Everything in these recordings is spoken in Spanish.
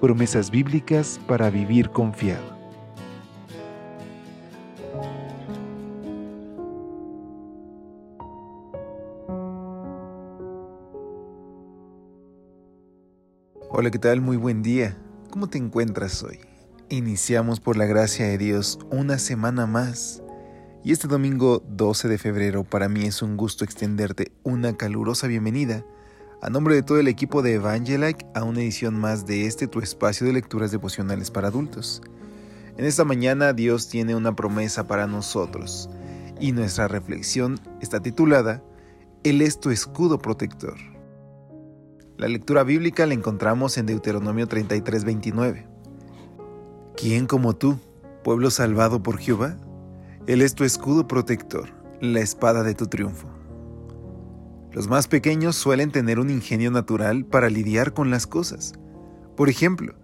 Promesas bíblicas para vivir confiado. Hola, ¿qué tal? Muy buen día. ¿Cómo te encuentras hoy? Iniciamos por la gracia de Dios una semana más. Y este domingo 12 de febrero para mí es un gusto extenderte una calurosa bienvenida a nombre de todo el equipo de Evangelike a una edición más de este tu espacio de lecturas devocionales para adultos. En esta mañana Dios tiene una promesa para nosotros y nuestra reflexión está titulada Él es tu escudo protector. La lectura bíblica la encontramos en Deuteronomio 33:29. ¿Quién como tú, pueblo salvado por Jehová? Él es tu escudo protector, la espada de tu triunfo. Los más pequeños suelen tener un ingenio natural para lidiar con las cosas. Por ejemplo,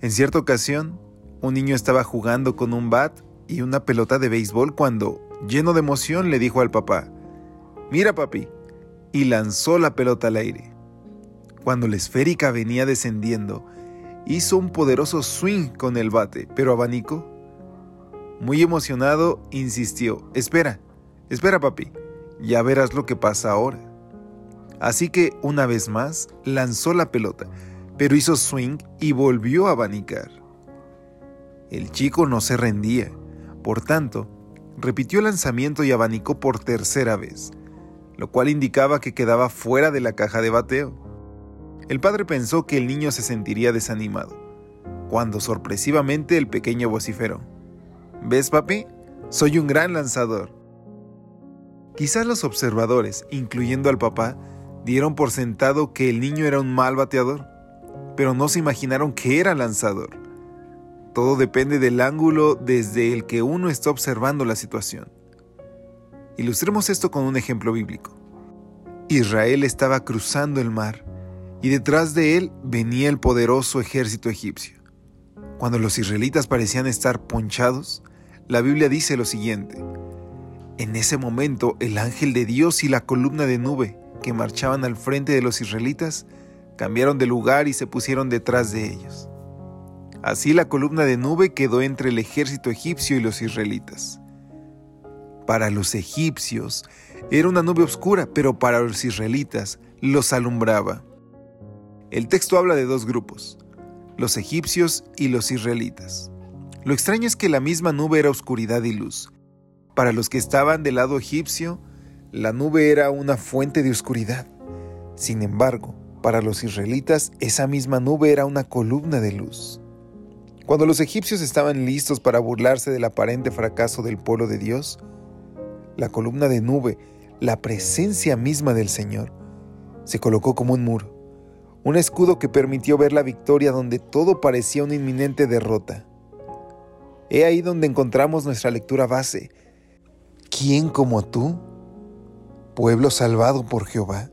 en cierta ocasión, un niño estaba jugando con un bat y una pelota de béisbol cuando, lleno de emoción, le dijo al papá, Mira papi, y lanzó la pelota al aire. Cuando la esférica venía descendiendo, hizo un poderoso swing con el bate, pero abanicó. Muy emocionado, insistió, Espera, espera papi, ya verás lo que pasa ahora. Así que una vez más lanzó la pelota, pero hizo swing y volvió a abanicar. El chico no se rendía, por tanto, repitió el lanzamiento y abanicó por tercera vez, lo cual indicaba que quedaba fuera de la caja de bateo. El padre pensó que el niño se sentiría desanimado, cuando sorpresivamente el pequeño vociferó. ¿Ves, papi? Soy un gran lanzador. Quizás los observadores, incluyendo al papá, dieron por sentado que el niño era un mal bateador, pero no se imaginaron que era lanzador. Todo depende del ángulo desde el que uno está observando la situación. Ilustremos esto con un ejemplo bíblico. Israel estaba cruzando el mar y detrás de él venía el poderoso ejército egipcio. Cuando los israelitas parecían estar ponchados, la Biblia dice lo siguiente. En ese momento el ángel de Dios y la columna de nube que marchaban al frente de los israelitas cambiaron de lugar y se pusieron detrás de ellos. Así la columna de nube quedó entre el ejército egipcio y los israelitas. Para los egipcios era una nube oscura, pero para los israelitas los alumbraba. El texto habla de dos grupos, los egipcios y los israelitas. Lo extraño es que la misma nube era oscuridad y luz. Para los que estaban del lado egipcio, la nube era una fuente de oscuridad. Sin embargo, para los israelitas, esa misma nube era una columna de luz. Cuando los egipcios estaban listos para burlarse del aparente fracaso del pueblo de Dios, la columna de nube, la presencia misma del Señor, se colocó como un muro, un escudo que permitió ver la victoria donde todo parecía una inminente derrota. He ahí donde encontramos nuestra lectura base. ¿Quién como tú? Pueblo salvado por Jehová.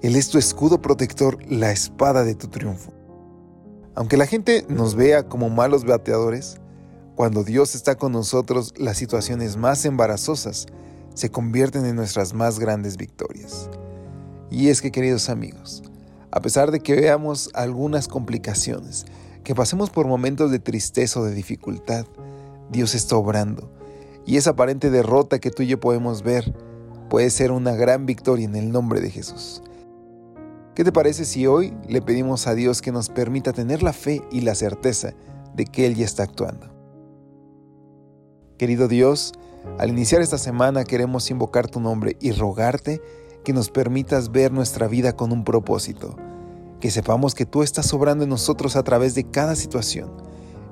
Él es tu escudo protector, la espada de tu triunfo. Aunque la gente nos vea como malos bateadores, cuando Dios está con nosotros, las situaciones más embarazosas se convierten en nuestras más grandes victorias. Y es que, queridos amigos, a pesar de que veamos algunas complicaciones, que pasemos por momentos de tristeza o de dificultad, Dios está obrando. Y esa aparente derrota que tú y yo podemos ver, puede ser una gran victoria en el nombre de Jesús. ¿Qué te parece si hoy le pedimos a Dios que nos permita tener la fe y la certeza de que Él ya está actuando? Querido Dios, al iniciar esta semana queremos invocar tu nombre y rogarte que nos permitas ver nuestra vida con un propósito, que sepamos que tú estás obrando en nosotros a través de cada situación.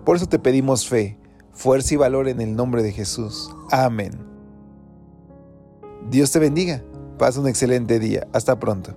Por eso te pedimos fe, fuerza y valor en el nombre de Jesús. Amén. Dios te bendiga. Pasa un excelente día. Hasta pronto.